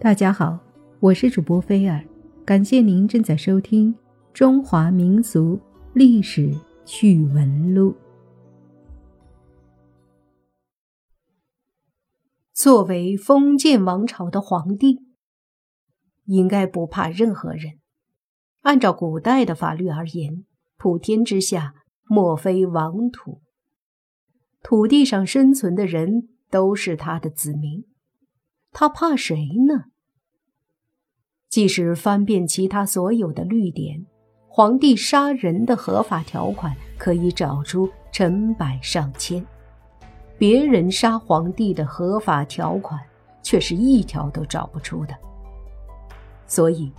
大家好，我是主播菲尔，感谢您正在收听《中华民俗历史趣闻录》。作为封建王朝的皇帝，应该不怕任何人。按照古代的法律而言，普天之下莫非王土，土地上生存的人都是他的子民。他怕谁呢？即使翻遍其他所有的律典，皇帝杀人的合法条款可以找出成百上千，别人杀皇帝的合法条款却是一条都找不出的。所以，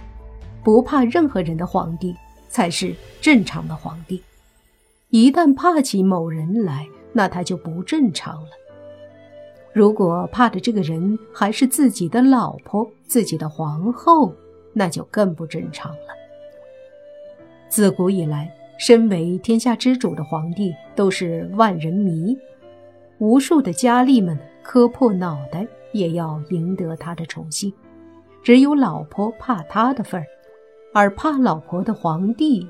不怕任何人的皇帝才是正常的皇帝。一旦怕起某人来，那他就不正常了。如果怕的这个人还是自己的老婆、自己的皇后，那就更不正常了。自古以来，身为天下之主的皇帝都是万人迷，无数的佳丽们磕破脑袋也要赢得他的宠幸，只有老婆怕他的份儿，而怕老婆的皇帝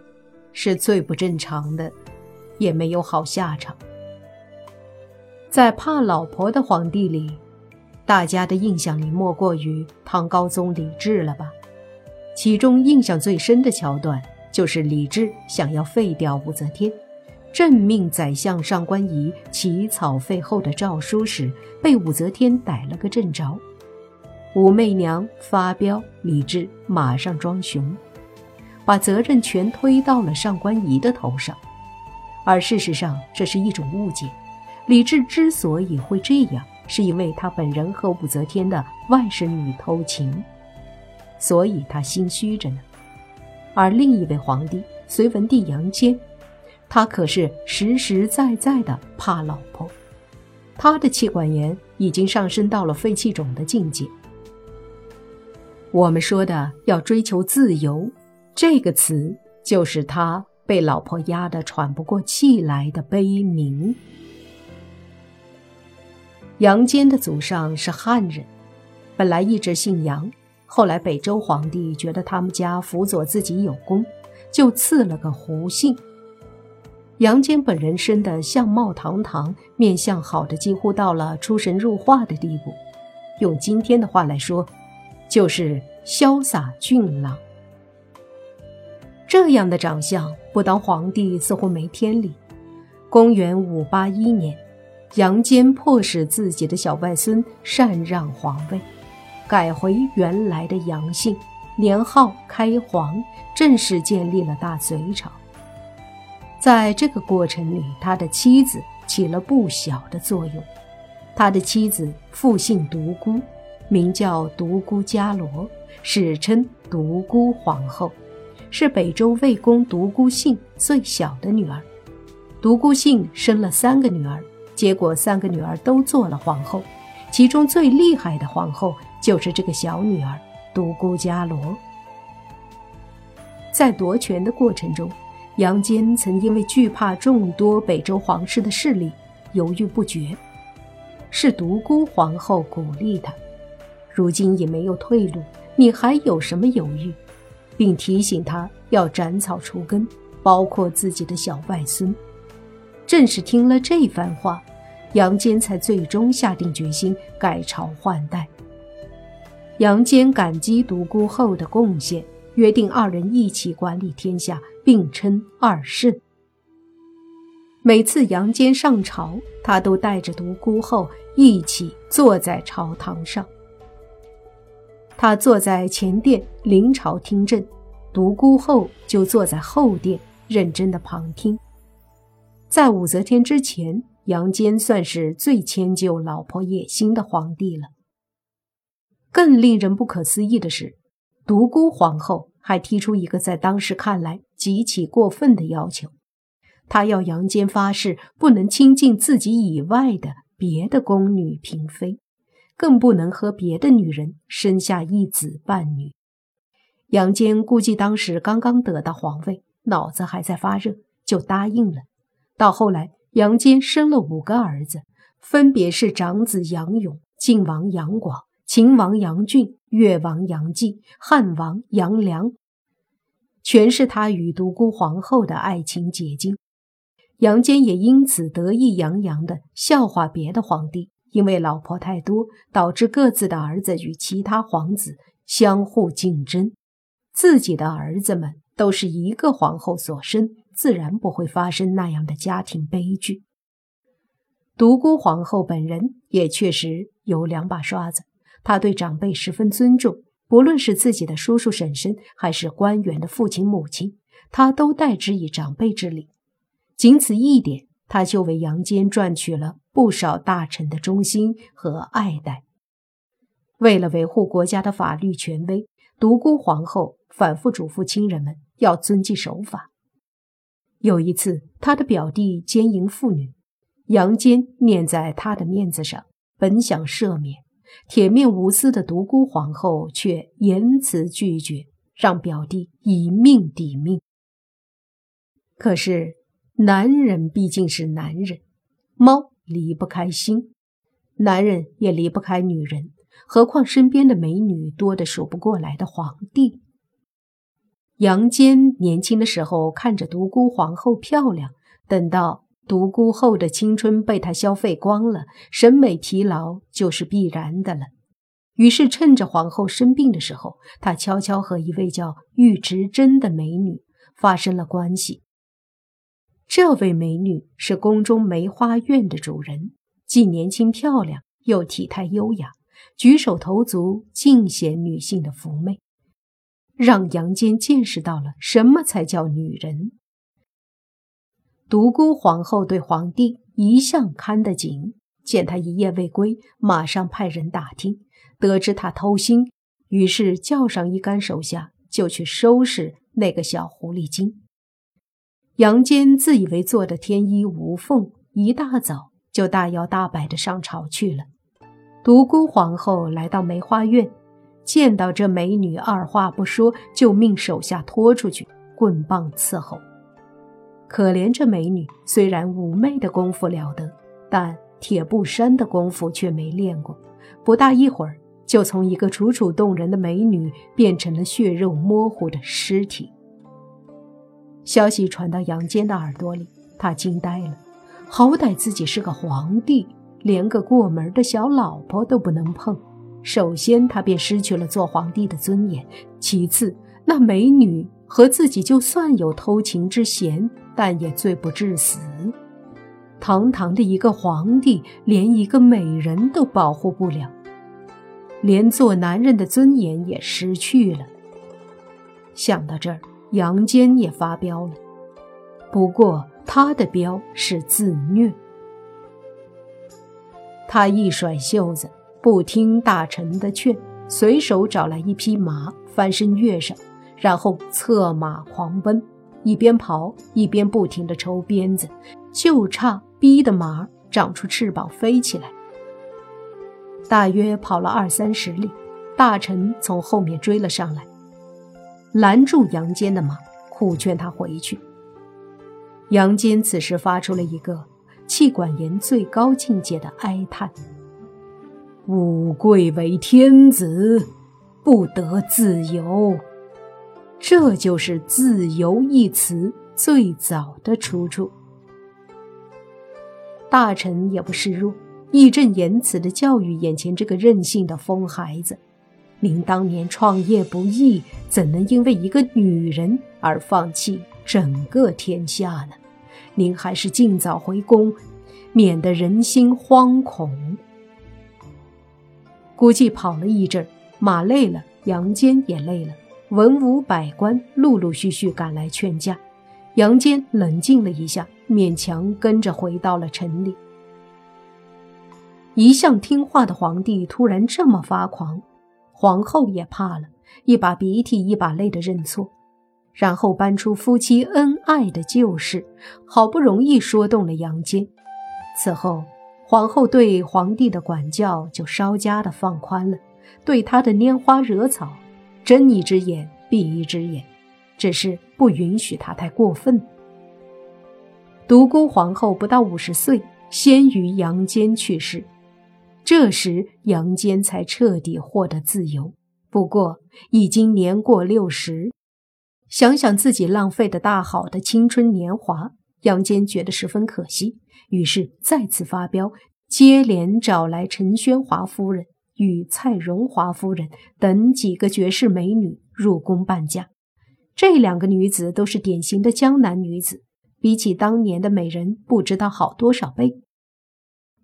是最不正常的，也没有好下场。在怕老婆的皇帝里，大家的印象里莫过于唐高宗李治了吧？其中印象最深的桥段，就是李治想要废掉武则天，任命宰相上官仪起草废后的诏书时，被武则天逮了个正着。武媚娘发飙，李治马上装熊，把责任全推到了上官仪的头上。而事实上，这是一种误解。李治之所以会这样，是因为他本人和武则天的外甥女偷情，所以他心虚着呢。而另一位皇帝隋文帝杨坚，他可是实实在在的怕老婆，他的妻管严已经上升到了肺气肿的境界。我们说的要追求自由，这个词就是他被老婆压得喘不过气来的悲鸣。杨坚的祖上是汉人，本来一直姓杨，后来北周皇帝觉得他们家辅佐自己有功，就赐了个胡姓。杨坚本人生的相貌堂堂，面相好的几乎到了出神入化的地步，用今天的话来说，就是潇洒俊朗。这样的长相不当皇帝似乎没天理。公元五八一年。杨坚迫使自己的小外孙禅让皇位，改回原来的杨姓，年号开皇，正式建立了大隋朝。在这个过程里，他的妻子起了不小的作用。他的妻子复姓独孤，名叫独孤伽罗，史称独孤皇后，是北周魏公独孤信最小的女儿。独孤信生了三个女儿。结果，三个女儿都做了皇后，其中最厉害的皇后就是这个小女儿独孤伽罗。在夺权的过程中，杨坚曾因为惧怕众多北周皇室的势力，犹豫不决。是独孤皇后鼓励他，如今也没有退路，你还有什么犹豫？并提醒他要斩草除根，包括自己的小外孙。正是听了这番话。杨坚才最终下定决心改朝换代。杨坚感激独孤后的贡献，约定二人一起管理天下，并称二圣。每次杨坚上朝，他都带着独孤后一起坐在朝堂上。他坐在前殿临朝听政，独孤后就坐在后殿认真的旁听。在武则天之前。杨坚算是最迁就老婆野心的皇帝了。更令人不可思议的是，独孤皇后还提出一个在当时看来极其过分的要求：她要杨坚发誓不能亲近自己以外的别的宫女嫔妃，更不能和别的女人生下一子半女。杨坚估计当时刚刚得到皇位，脑子还在发热，就答应了。到后来。杨坚生了五个儿子，分别是长子杨勇、晋王杨广、秦王杨俊、越王杨继、汉王杨良，全是他与独孤皇后的爱情结晶。杨坚也因此得意洋洋地笑话别的皇帝，因为老婆太多，导致各自的儿子与其他皇子相互竞争。自己的儿子们都是一个皇后所生，自然不会发生那样的家庭悲剧。独孤皇后本人也确实有两把刷子，她对长辈十分尊重，不论是自己的叔叔婶婶，还是官员的父亲母亲，她都待之以长辈之礼。仅此一点，他就为杨坚赚取了不少大臣的忠心和爱戴。为了维护国家的法律权威，独孤皇后反复嘱咐亲人们要遵纪守法。有一次，他的表弟奸淫妇女，杨坚念在他的面子上，本想赦免，铁面无私的独孤皇后却严词拒绝，让表弟以命抵命。可是。男人毕竟是男人，猫离不开心，男人也离不开女人，何况身边的美女多得数不过来的皇帝。杨坚年轻的时候看着独孤皇后漂亮，等到独孤后的青春被他消费光了，审美疲劳就是必然的了。于是趁着皇后生病的时候，他悄悄和一位叫玉池真的美女发生了关系。这位美女是宫中梅花院的主人，既年轻漂亮，又体态优雅，举手投足尽显女性的妩媚，让杨坚见识到了什么才叫女人。独孤皇后对皇帝一向看得紧，见他一夜未归，马上派人打听，得知他偷腥，于是叫上一干手下，就去收拾那个小狐狸精。杨坚自以为做的天衣无缝，一大早就大摇大摆的上朝去了。独孤皇后来到梅花院，见到这美女，二话不说就命手下拖出去，棍棒伺候。可怜这美女，虽然妩媚的功夫了得，但铁布衫的功夫却没练过。不大一会儿，就从一个楚楚动人的美女变成了血肉模糊的尸体。消息传到杨坚的耳朵里，他惊呆了。好歹自己是个皇帝，连个过门的小老婆都不能碰。首先，他便失去了做皇帝的尊严；其次，那美女和自己就算有偷情之嫌，但也罪不至死。堂堂的一个皇帝，连一个美人都保护不了，连做男人的尊严也失去了。想到这儿。杨坚也发飙了，不过他的飙是自虐。他一甩袖子，不听大臣的劝，随手找来一匹马，翻身跃上，然后策马狂奔，一边跑一边不停地抽鞭子，就差逼得马长出翅膀飞起来。大约跑了二三十里，大臣从后面追了上来。拦住杨坚的马，苦劝他回去。杨坚此时发出了一个气管炎最高境界的哀叹：“吾贵为天子，不得自由。”这就是“自由”一词最早的出处。大臣也不示弱，义正言辞地教育眼前这个任性的疯孩子。您当年创业不易，怎能因为一个女人而放弃整个天下呢？您还是尽早回宫，免得人心惶恐。估计跑了一阵，马累了，杨坚也累了，文武百官陆陆续续赶来劝架。杨坚冷静了一下，勉强跟着回到了城里。一向听话的皇帝突然这么发狂。皇后也怕了，一把鼻涕一把泪的认错，然后搬出夫妻恩爱的旧事，好不容易说动了杨坚。此后，皇后对皇帝的管教就稍加的放宽了，对他的拈花惹草，睁一只眼闭一只眼，只是不允许他太过分。独孤皇后不到五十岁，先于杨坚去世。这时杨坚才彻底获得自由。不过已经年过六十，想想自己浪费的大好的青春年华，杨坚觉得十分可惜，于是再次发飙，接连找来陈宣华夫人与蔡荣华夫人等几个绝世美女入宫伴驾。这两个女子都是典型的江南女子，比起当年的美人，不知道好多少倍。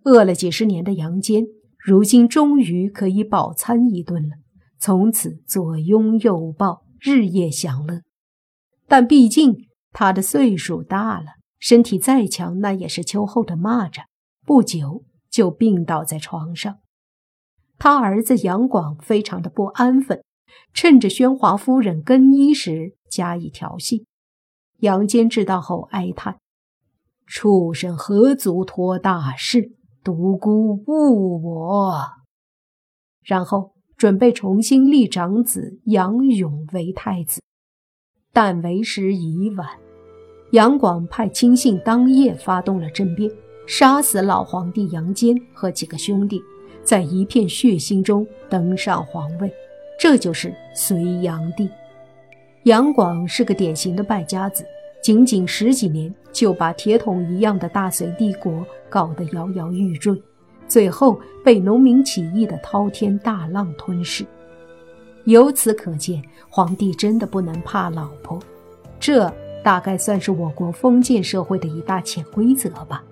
饿了几十年的杨坚，如今终于可以饱餐一顿了。从此左拥右抱，日夜享乐。但毕竟他的岁数大了，身体再强，那也是秋后的蚂蚱，不久就病倒在床上。他儿子杨广非常的不安分，趁着宣华夫人更衣时加以调戏。杨坚知道后哀叹：“畜生何足托大事，独孤误我。”然后。准备重新立长子杨勇为太子，但为时已晚。杨广派亲信当夜发动了政变，杀死老皇帝杨坚和几个兄弟，在一片血腥中登上皇位，这就是隋炀帝。杨广是个典型的败家子，仅仅十几年就把铁桶一样的大隋帝国搞得摇摇欲坠。最后被农民起义的滔天大浪吞噬。由此可见，皇帝真的不能怕老婆，这大概算是我国封建社会的一大潜规则吧。